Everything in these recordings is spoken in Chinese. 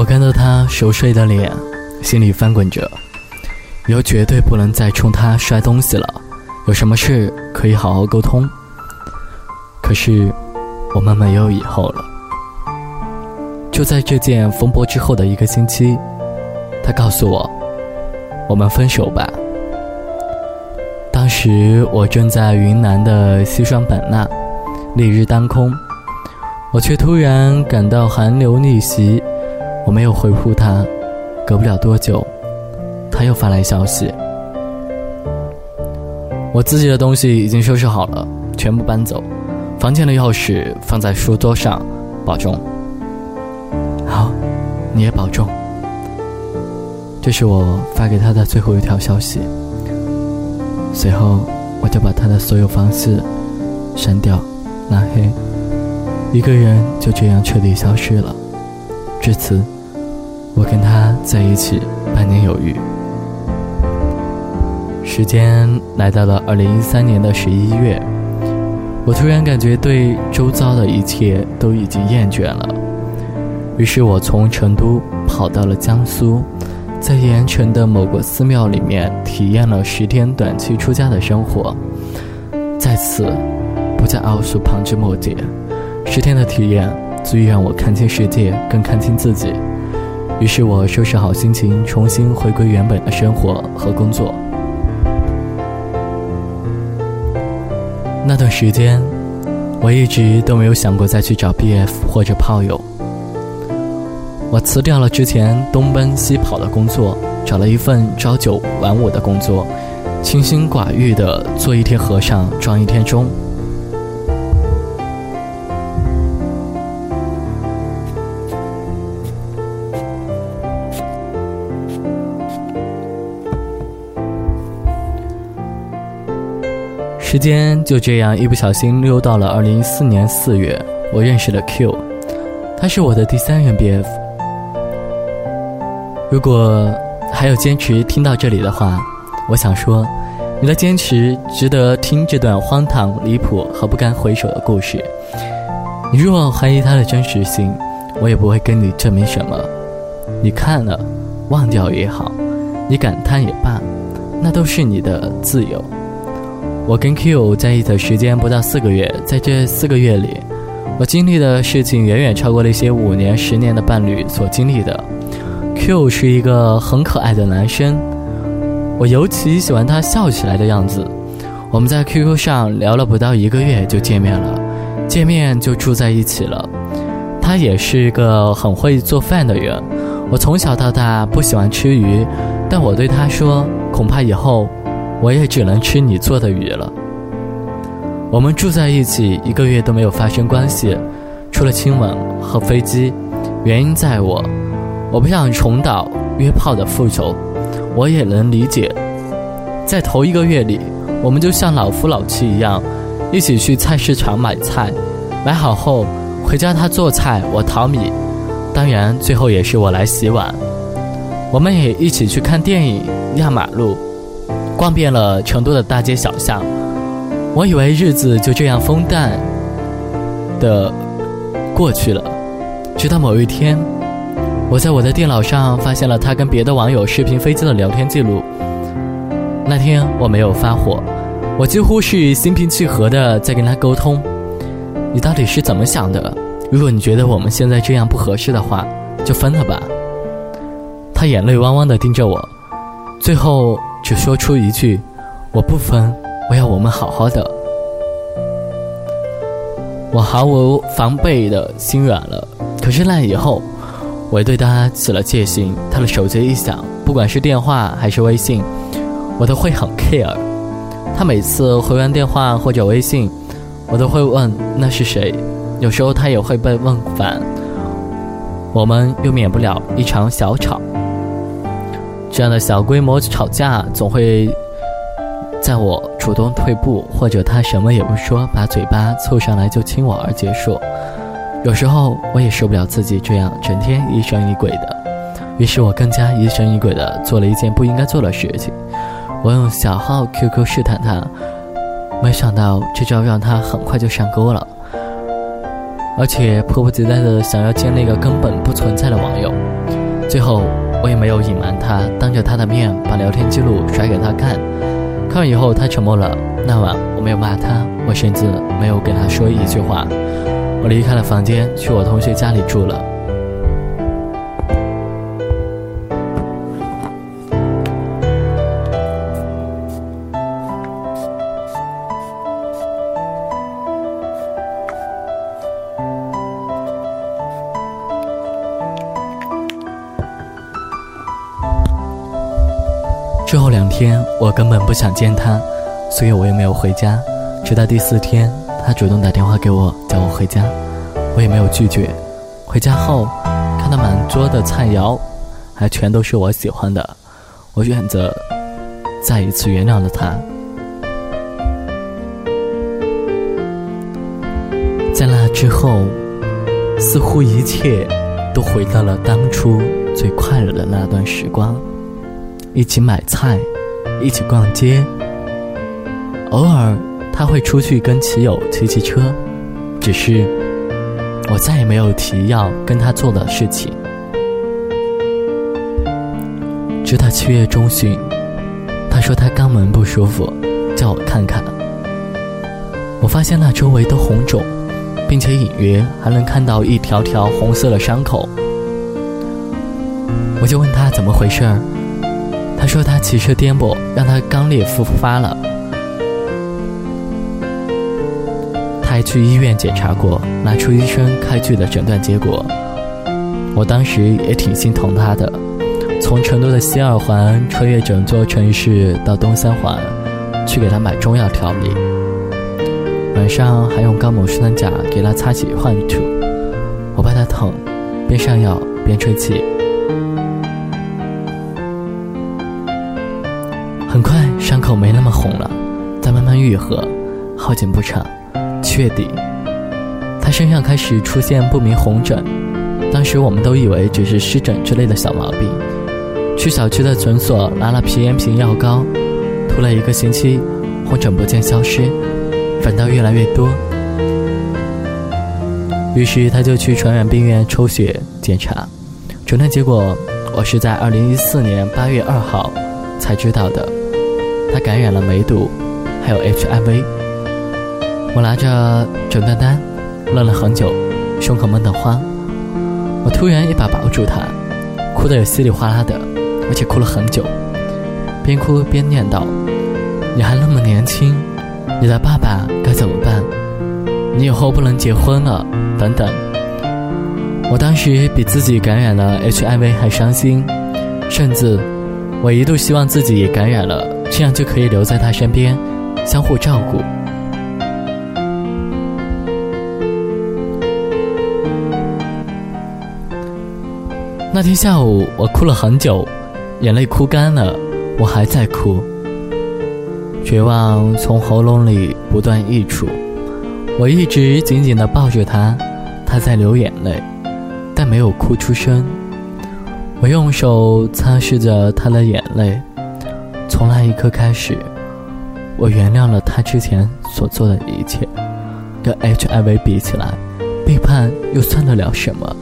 我看到他熟睡的脸，心里翻滚着，以后绝对不能再冲他摔东西了。有什么事可以好好沟通。可是，我们没有以后了。就在这件风波之后的一个星期，他告诉我：“我们分手吧。”当时我正在云南的西双版纳，烈日当空，我却突然感到寒流逆袭。我没有回复他，隔不了多久，他又发来消息：“我自己的东西已经收拾好了，全部搬走，房间的钥匙放在书桌上，保重。”好，你也保重。这是我发给他的最后一条消息。随后，我就把他的所有方式删掉、拉黑，一个人就这样彻底消失了。至此，我跟他在一起半年有余。时间来到了二零一三年的十一月，我突然感觉对周遭的一切都已经厌倦了，于是我从成都跑到了江苏。在盐城的某个寺庙里面体验了十天短期出家的生活，在此不再奥数旁枝末节。十天的体验足以让我看清世界，更看清自己。于是我收拾好心情，重新回归原本的生活和工作。那段时间，我一直都没有想过再去找 BF 或者炮友。我辞掉了之前东奔西跑的工作，找了一份朝九晚五的工作，清心寡欲的做一天和尚撞一天钟。时间就这样一不小心溜到了二零一四年四月，我认识了 Q，他是我的第三任 BF。如果还有坚持听到这里的话，我想说，你的坚持值得听这段荒唐、离谱和不堪回首的故事。你若怀疑它的真实性，我也不会跟你证明什么。你看了，忘掉也好，你感叹也罢，那都是你的自由。我跟 Q 在一起的时间不到四个月，在这四个月里，我经历的事情远远超过了一些五年、十年的伴侣所经历的。Q 是一个很可爱的男生，我尤其喜欢他笑起来的样子。我们在 QQ 上聊了不到一个月就见面了，见面就住在一起了。他也是一个很会做饭的人。我从小到大不喜欢吃鱼，但我对他说：“恐怕以后我也只能吃你做的鱼了。”我们住在一起一个月都没有发生关系，除了亲吻和飞机。原因在我。我不想重蹈约炮的覆辙，我也能理解。在头一个月里，我们就像老夫老妻一样，一起去菜市场买菜，买好后回家他做菜，我淘米，当然最后也是我来洗碗。我们也一起去看电影、压马路，逛遍了成都的大街小巷。我以为日子就这样风淡的过去了，直到某一天。我在我的电脑上发现了他跟别的网友视频飞机的聊天记录。那天我没有发火，我几乎是心平气和的在跟他沟通。你到底是怎么想的？如果你觉得我们现在这样不合适的话，就分了吧。他眼泪汪汪的盯着我，最后只说出一句：“我不分，我要我们好好的。”我毫无防备的心软了。可是那以后。我对他起了戒心，他的手机一响，不管是电话还是微信，我都会很 care。他每次回完电话或者微信，我都会问那是谁。有时候他也会被问烦，我们又免不了一场小吵。这样的小规模吵架，总会在我主动退步或者他什么也不说，把嘴巴凑上来就亲我而结束。有时候我也受不了自己这样整天疑神疑鬼的，于是我更加疑神疑鬼的做了一件不应该做的事情。我用小号 QQ 试探他，没想到这招让他很快就上钩了。而且迫不及待的想要见那个根本不存在的网友。最后，我也没有隐瞒他，当着他的面把聊天记录甩给他看。看完以后，他沉默了。那晚我没有骂他，我甚至没有跟他说一句话。我离开了房间，去我同学家里住了。之后两天，我根本不想见他，所以我也没有回家。直到第四天，他主动打电话给我，叫我回家，我也没有拒绝。回家后，看到满桌的菜肴，还全都是我喜欢的，我选择再一次原谅了他。在那之后，似乎一切都回到了当初最快乐的那段时光。一起买菜，一起逛街。偶尔他会出去跟骑友骑骑车，只是我再也没有提要跟他做的事情。直到七月中旬，他说他肛门不舒服，叫我看看。我发现那周围都红肿，并且隐约还能看到一条条红色的伤口。我就问他怎么回事儿。说他骑车颠簸，让他肛裂复发了。他还去医院检查过，拿出医生开具的诊断结果。我当时也挺心疼他的，从成都的西二环穿越整座城市到东三环，去给他买中药调理。晚上还用高锰酸钾给他擦洗患处。我怕他疼，边上药边吹气。口没那么红了，在慢慢愈合。好景不长，七月底，他身上开始出现不明红疹。当时我们都以为只是湿疹之类的小毛病，去小区的诊所拿了皮炎平药膏，涂了一个星期，红疹不见消失，反倒越来越多。于是他就去传染病院抽血检查，诊断结果我是在二零一四年八月二号才知道的。他感染了梅毒，还有 HIV。我拿着诊断单，愣了很久，胸口闷得慌。我突然一把抱住他，哭得有稀里哗啦的，而且哭了很久，边哭边念叨：“你还那么年轻，你的爸爸该怎么办？你以后不能结婚了，等等。”我当时比自己感染了 HIV 还伤心，甚至我一度希望自己也感染了。这样就可以留在他身边，相互照顾。那天下午，我哭了很久，眼泪哭干了，我还在哭，绝望从喉咙里不断溢出。我一直紧紧的抱着他，他在流眼泪，但没有哭出声。我用手擦拭着他的眼泪。从那一刻开始，我原谅了他之前所做的一切。跟 HIV 比起来，背叛又算得了什么？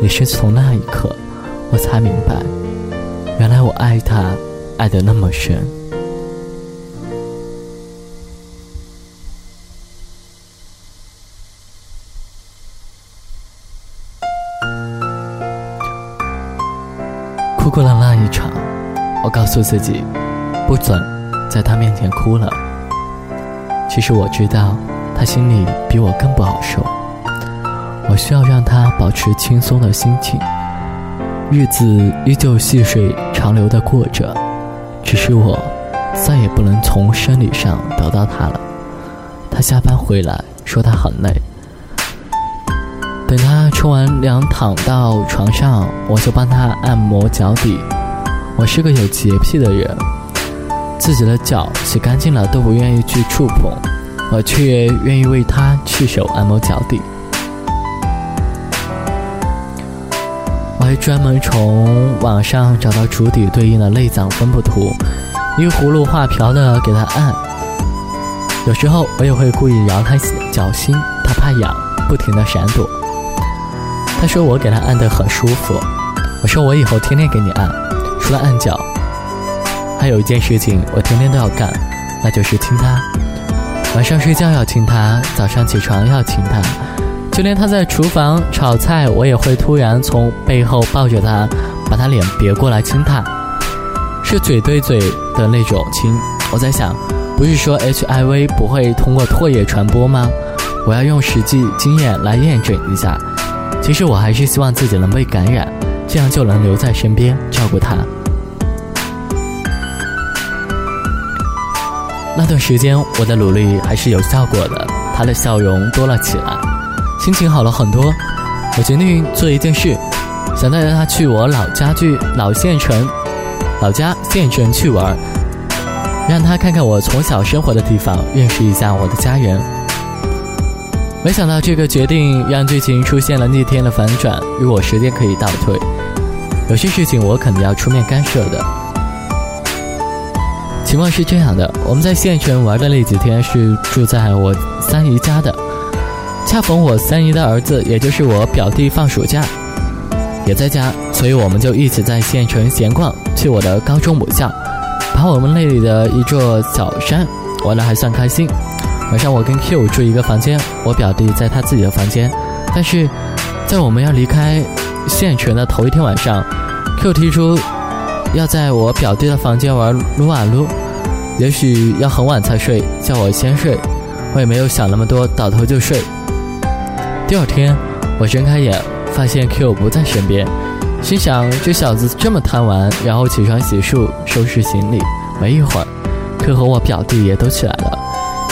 也是从那一刻，我才明白，原来我爱他，爱得那么深。哭过了那一场，我告诉自己。不准在他面前哭了。其实我知道，他心里比我更不好受。我需要让他保持轻松的心情，日子依旧细水长流的过着。只是我再也不能从生理上得到他了。他下班回来，说他很累。等他冲完凉躺到床上，我就帮他按摩脚底。我是个有洁癖的人。自己的脚洗干净了都不愿意去触碰，我却愿意为他去手按摩脚底。我还专门从网上找到足底对应的内脏分布图，依葫芦画瓢的给他按。有时候我也会故意摇他脚心，他怕痒，不停的闪躲。他说我给他按得很舒服，我说我以后天天给你按，除了按脚，还有一件事情我天天都要干，那就是亲他。晚上睡觉要亲他，早上起床要亲他，就连他在厨房炒菜，我也会突然从背后抱着他，把他脸别过来亲他，是嘴对嘴的那种亲。我在想，不是说 HIV 不会通过唾液传播吗？我要用实际经验来验证一下。其实我还是希望自己能被感染，这样就能留在身边照顾他。那段时间我的努力还是有效果的，他的笑容多了起来，心情好了很多。我决定做一件事，想带着他去我老家去老县城，老家县城去玩，让他看看我从小生活的地方，认识一下我的家人。没想到这个决定让剧情出现了逆天的反转。如果时间可以倒退，有些事情我肯定要出面干涉的。情况是这样的：我们在县城玩的那几天是住在我三姨家的，恰逢我三姨的儿子，也就是我表弟放暑假，也在家，所以我们就一起在县城闲逛，去我的高中母校，爬我们那里的一座小山，玩的还算开心。晚上我跟 Q 住一个房间，我表弟在他自己的房间。但是，在我们要离开县城的头一天晚上，Q 提出要在我表弟的房间玩撸啊撸，也许要很晚才睡，叫我先睡。我也没有想那么多，倒头就睡。第二天，我睁开眼，发现 Q 不在身边，心想这小子这么贪玩，然后起床洗漱，收拾行李。没一会儿，Q 和我表弟也都起来了。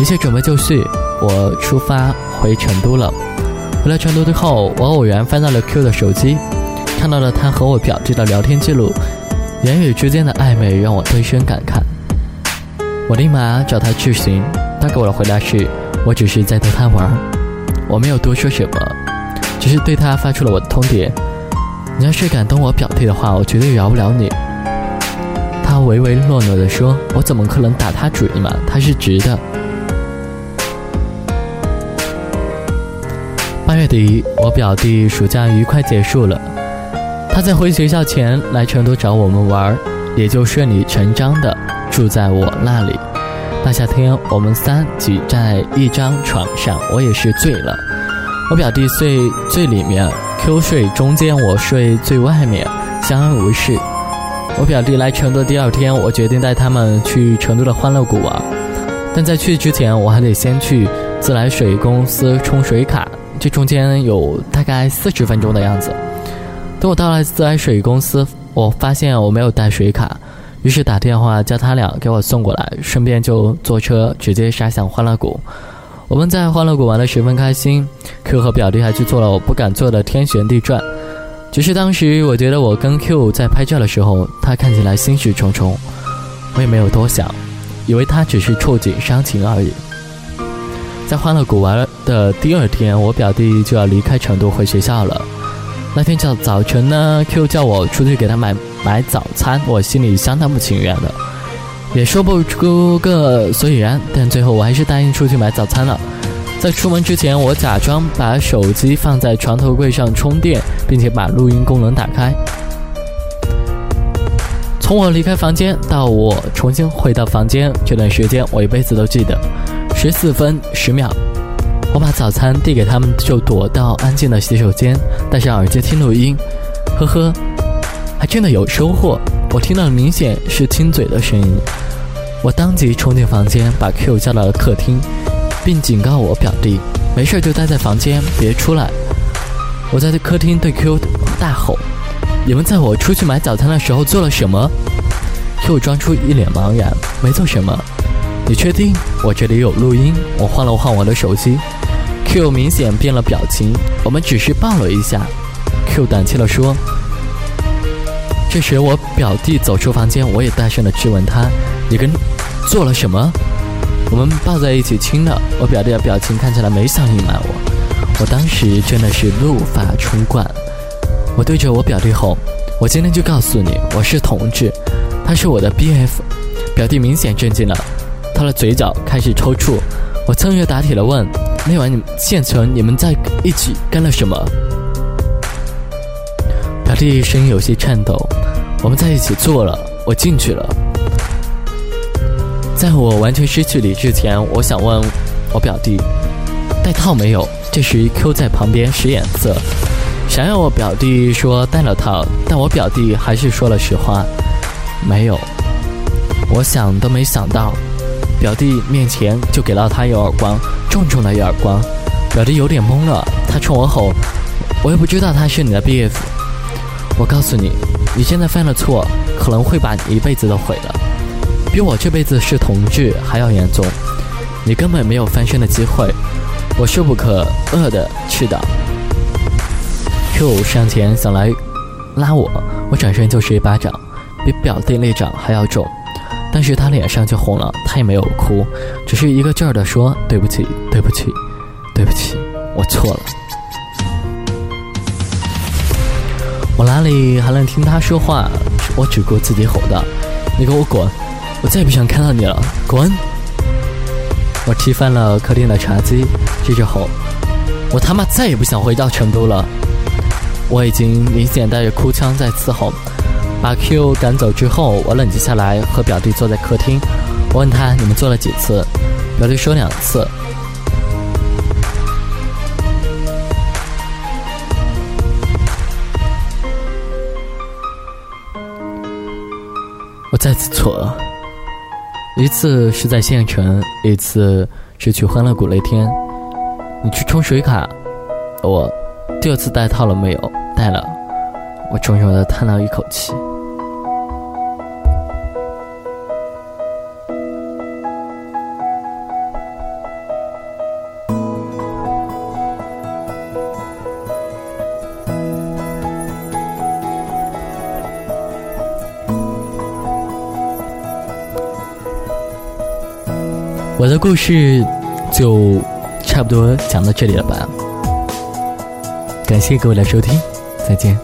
一切准备就绪，我出发回成都了。回来成都之后，我偶然翻到了 Q 的手机，看到了他和我表弟的聊天记录，言语之间的暧昧让我顿生感慨。我立马找他质询，他给我的回答是：我只是在逗他玩，我没有多说什么，只是对他发出了我的通牒：你要是敢动我表弟的话，我绝对饶不了你。他唯唯诺诺地说：我怎么可能打他主意嘛？他是直的。八月底，我表弟暑假愉快结束了，他在回学校前来成都找我们玩，也就顺理成章的住在我那里。大夏天，我们三挤在一张床上，我也是醉了。我表弟睡最里面，Q 睡中间，我睡最外面，相安无事。我表弟来成都第二天，我决定带他们去成都的欢乐谷玩，但在去之前，我还得先去自来水公司充水卡。这中间有大概四十分钟的样子。等我到了自来水公司，我发现我没有带水卡，于是打电话叫他俩给我送过来，顺便就坐车直接杀向欢乐谷。我们在欢乐谷玩得十分开心，Q 和表弟还去做了我不敢做的天旋地转。只是当时我觉得我跟 Q 在拍照的时候，他看起来心事重重，我也没有多想，以为他只是触景伤情而已。在欢乐谷玩的第二天，我表弟就要离开成都回学校了。那天早早晨呢，Q 叫我出去给他买买早餐，我心里相当不情愿的，也说不出个所以然。但最后我还是答应出去买早餐了。在出门之前，我假装把手机放在床头柜上充电，并且把录音功能打开。从我离开房间到我重新回到房间，这段时间我一辈子都记得。十四分十秒，我把早餐递给他们，就躲到安静的洗手间，戴上耳机听录音。呵呵，还真的有收获。我听到的明显是亲嘴的声音。我当即冲进房间，把 Q 叫到了客厅，并警告我表弟，没事就待在房间，别出来。我在客厅对 Q 大吼：“你们在我出去买早餐的时候做了什么？”Q 装出一脸茫然，没做什么。你确定我这里有录音？我晃了晃我的手机，Q 明显变了表情。我们只是抱了一下，Q 胆怯地说。这时我表弟走出房间，我也大声地质问他：“你跟做了什么？”我们抱在一起亲了。我表弟的表情看起来没想隐瞒我。我当时真的是怒发冲冠，我对着我表弟吼：“我今天就告诉你，我是同志，他是我的 BF。”表弟明显震惊了。他的嘴角开始抽搐，我趁热打铁的问：“那晚你县城你们在一起干了什么？表弟声音有些颤抖。我们在一起做了，我进去了。在我完全失去理智前，我想问我表弟戴套没有。这时 Q 在旁边使眼色，想要我表弟说戴了套，但我表弟还是说了实话，没有。我想都没想到，表弟面前就给了他一耳光，重重的一耳光。表弟有点懵了，他冲我吼：“我又不知道他是你的 BF。”我告诉你，你现在犯了错，可能会把你一辈子都毁了，比我这辈子是同志还要严重。你根本没有翻身的机会。我势不可遏的去的。Q 上前想来拉我，我转身就是一巴掌，比表弟那掌还要重。但是他脸上就红了，他也没有哭，只是一个劲儿的说：“对不起，对不起，对不起，我错了。”我哪里还能听他说话？我只顾自己吼道：“你给我滚！我再也不想看到你了，滚！”我踢翻了客厅的茶几，接着吼：“我他妈再也不想回到成都了！”我已经明显带着哭腔在嘶吼。把 Q 赶走之后，我冷静下来，和表弟坐在客厅。我问他：“你们做了几次？”表弟说：“两次。”我再次错了，一次是在县城，一次是去欢乐谷那天。你去充水卡，我第二次戴套了没有？戴了。我重重的叹了一口气。故事就差不多讲到这里了吧？感谢各位的收听，再见。